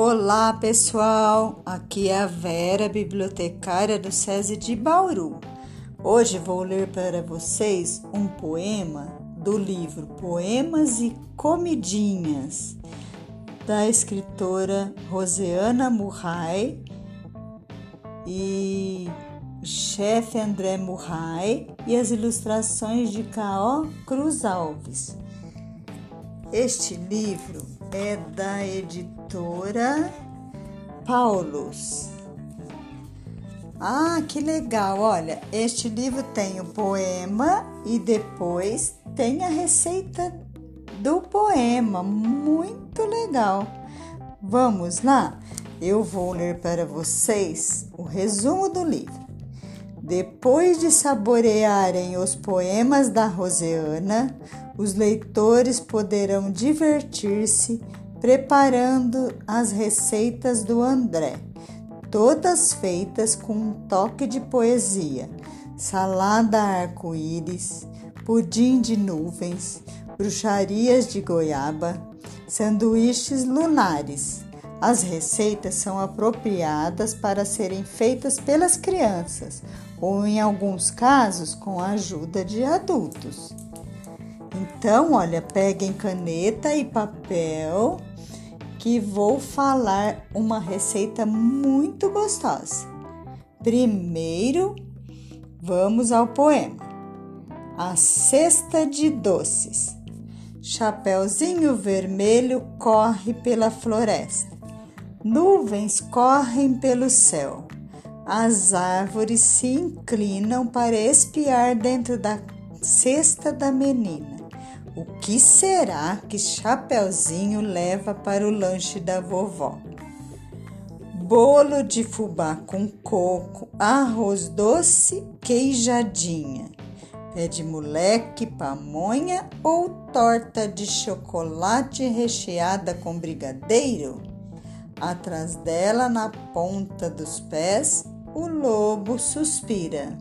Olá pessoal, aqui é a Vera, bibliotecária do SESI de Bauru. Hoje vou ler para vocês um poema do livro Poemas e Comidinhas, da escritora Roseana Murray e chefe André Murray e as ilustrações de K.O. Cruz Alves. Este livro é da editora Paulus. Ah, que legal! Olha, este livro tem o poema e depois tem a receita do poema. Muito legal! Vamos lá? Eu vou ler para vocês o resumo do livro. Depois de saborearem os poemas da Roseana, os leitores poderão divertir-se preparando as receitas do André, todas feitas com um toque de poesia: salada arco-íris, pudim de nuvens, bruxarias de goiaba, sanduíches lunares as receitas são apropriadas para serem feitas pelas crianças ou, em alguns casos, com a ajuda de adultos. Então, olha, peguem caneta e papel que vou falar uma receita muito gostosa. Primeiro, vamos ao poema. A cesta de doces. Chapeuzinho vermelho corre pela floresta. Nuvens correm pelo céu. As árvores se inclinam para espiar dentro da cesta da menina. O que será que Chapeuzinho leva para o lanche da vovó? Bolo de fubá com coco, arroz doce, queijadinha. Pé de moleque, pamonha ou torta de chocolate recheada com brigadeiro? Atrás dela, na ponta dos pés, o lobo suspira.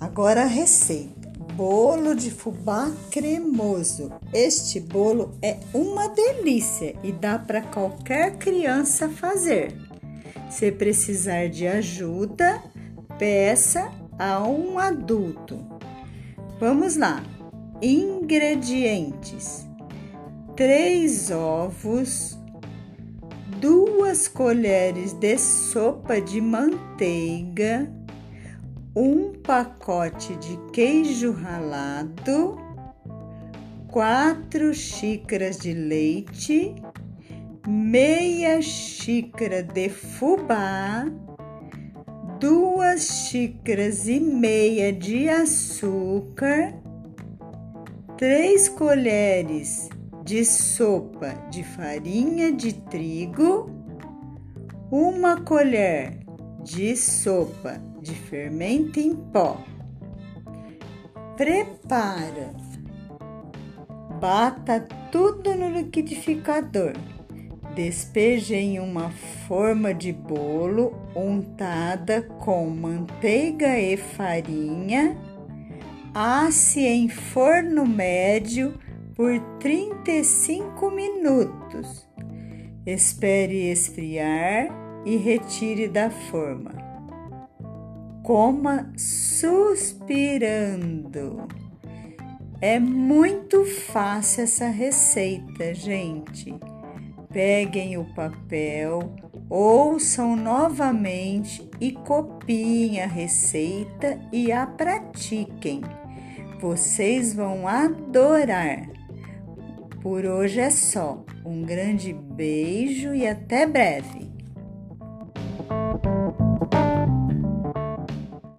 Agora a receita: bolo de fubá cremoso. Este bolo é uma delícia e dá para qualquer criança fazer. Se precisar de ajuda, peça a um adulto. Vamos lá. Ingredientes: 3 ovos, duas colheres de sopa de manteiga, um pacote de queijo ralado, quatro xícaras de leite, meia xícara de fubá, duas xícaras e meia de açúcar, três colheres de sopa de farinha de trigo, uma colher de sopa de fermento em pó. Prepara. Bata tudo no liquidificador. Despeje em uma forma de bolo untada com manteiga e farinha. Asse em forno médio por 35 minutos. Espere esfriar e retire da forma. Coma suspirando. É muito fácil essa receita, gente. Peguem o papel, ouçam novamente e copiem a receita e a pratiquem. Vocês vão adorar. Por hoje é só. Um grande beijo e até breve.